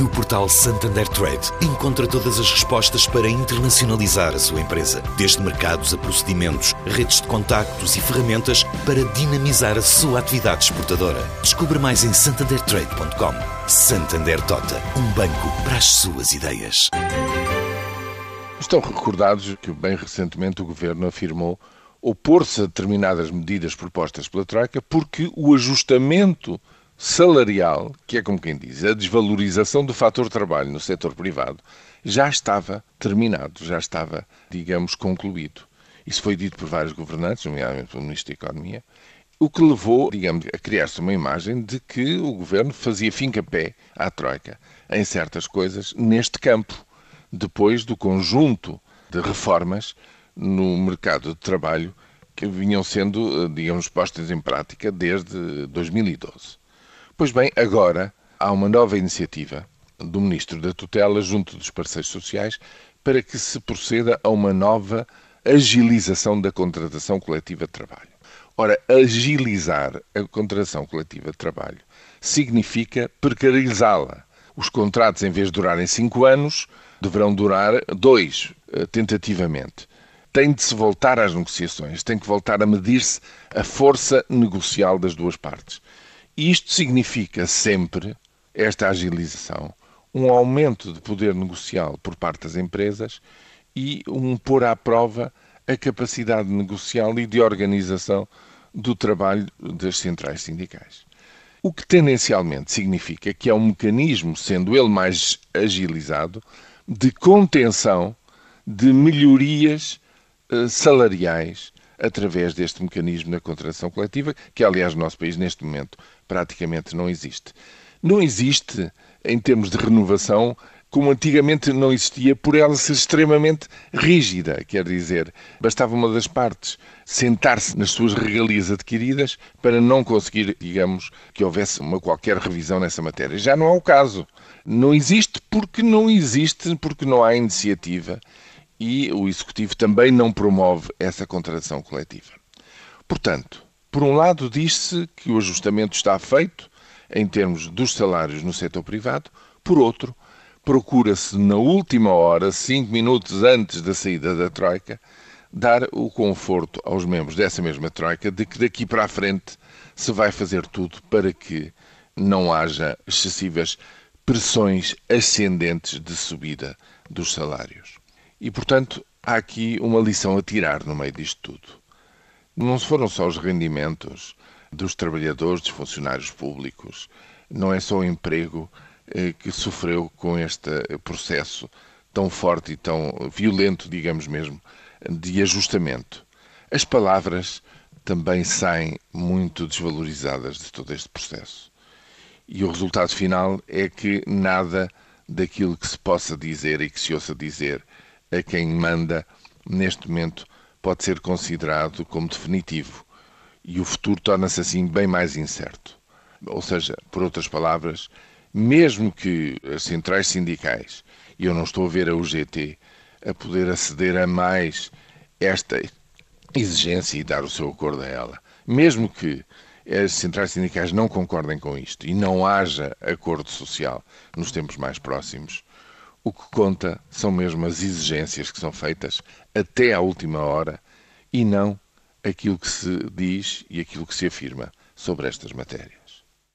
No portal Santander Trade, encontra todas as respostas para internacionalizar a sua empresa, desde mercados a procedimentos, redes de contactos e ferramentas para dinamizar a sua atividade exportadora. Descubra mais em santandertrade.com. Santander Tota, um banco para as suas ideias. Estão recordados que bem recentemente o governo afirmou opor-se a determinadas medidas propostas pela Troika porque o ajustamento salarial, que é como quem diz, a desvalorização do fator trabalho no setor privado, já estava terminado, já estava, digamos, concluído. Isso foi dito por vários governantes, nomeadamente pelo Ministro da Economia, o que levou, digamos, a criar-se uma imagem de que o governo fazia fim-capé à Troika em certas coisas neste campo, depois do conjunto de reformas no mercado de trabalho que vinham sendo, digamos, postas em prática desde 2012. Pois bem, agora há uma nova iniciativa do Ministro da Tutela junto dos parceiros sociais para que se proceda a uma nova agilização da contratação coletiva de trabalho. Ora, agilizar a contratação coletiva de trabalho significa precarizá-la. Os contratos, em vez de durarem cinco anos, deverão durar dois, eh, tentativamente. Tem de se voltar às negociações, tem que voltar a medir-se a força negocial das duas partes. Isto significa sempre, esta agilização, um aumento de poder negocial por parte das empresas e um pôr à prova a capacidade negocial e de organização do trabalho das centrais sindicais. O que tendencialmente significa que é um mecanismo, sendo ele mais agilizado, de contenção de melhorias eh, salariais através deste mecanismo da contratação coletiva, que aliás no nosso país neste momento praticamente não existe. Não existe em termos de renovação como antigamente não existia, por ela ser extremamente rígida. Quer dizer, bastava uma das partes sentar-se nas suas regalias adquiridas para não conseguir, digamos, que houvesse uma qualquer revisão nessa matéria. Já não é o caso. Não existe porque não existe, porque não há iniciativa e o Executivo também não promove essa contratação coletiva. Portanto, por um lado, diz-se que o ajustamento está feito em termos dos salários no setor privado, por outro, procura-se na última hora, cinco minutos antes da saída da Troika, dar o conforto aos membros dessa mesma Troika de que daqui para a frente se vai fazer tudo para que não haja excessivas pressões ascendentes de subida dos salários. E, portanto, há aqui uma lição a tirar no meio disto tudo. Não foram só os rendimentos dos trabalhadores, dos funcionários públicos, não é só o emprego eh, que sofreu com este processo tão forte e tão violento, digamos mesmo, de ajustamento. As palavras também saem muito desvalorizadas de todo este processo. E o resultado final é que nada daquilo que se possa dizer e que se ouça dizer a quem manda, neste momento, pode ser considerado como definitivo. E o futuro torna-se assim bem mais incerto. Ou seja, por outras palavras, mesmo que as centrais sindicais, e eu não estou a ver a UGT, a poder aceder a mais esta exigência e dar o seu acordo a ela, mesmo que as centrais sindicais não concordem com isto e não haja acordo social nos tempos mais próximos, o que conta são mesmo as exigências que são feitas até à última hora e não aquilo que se diz e aquilo que se afirma sobre estas matérias.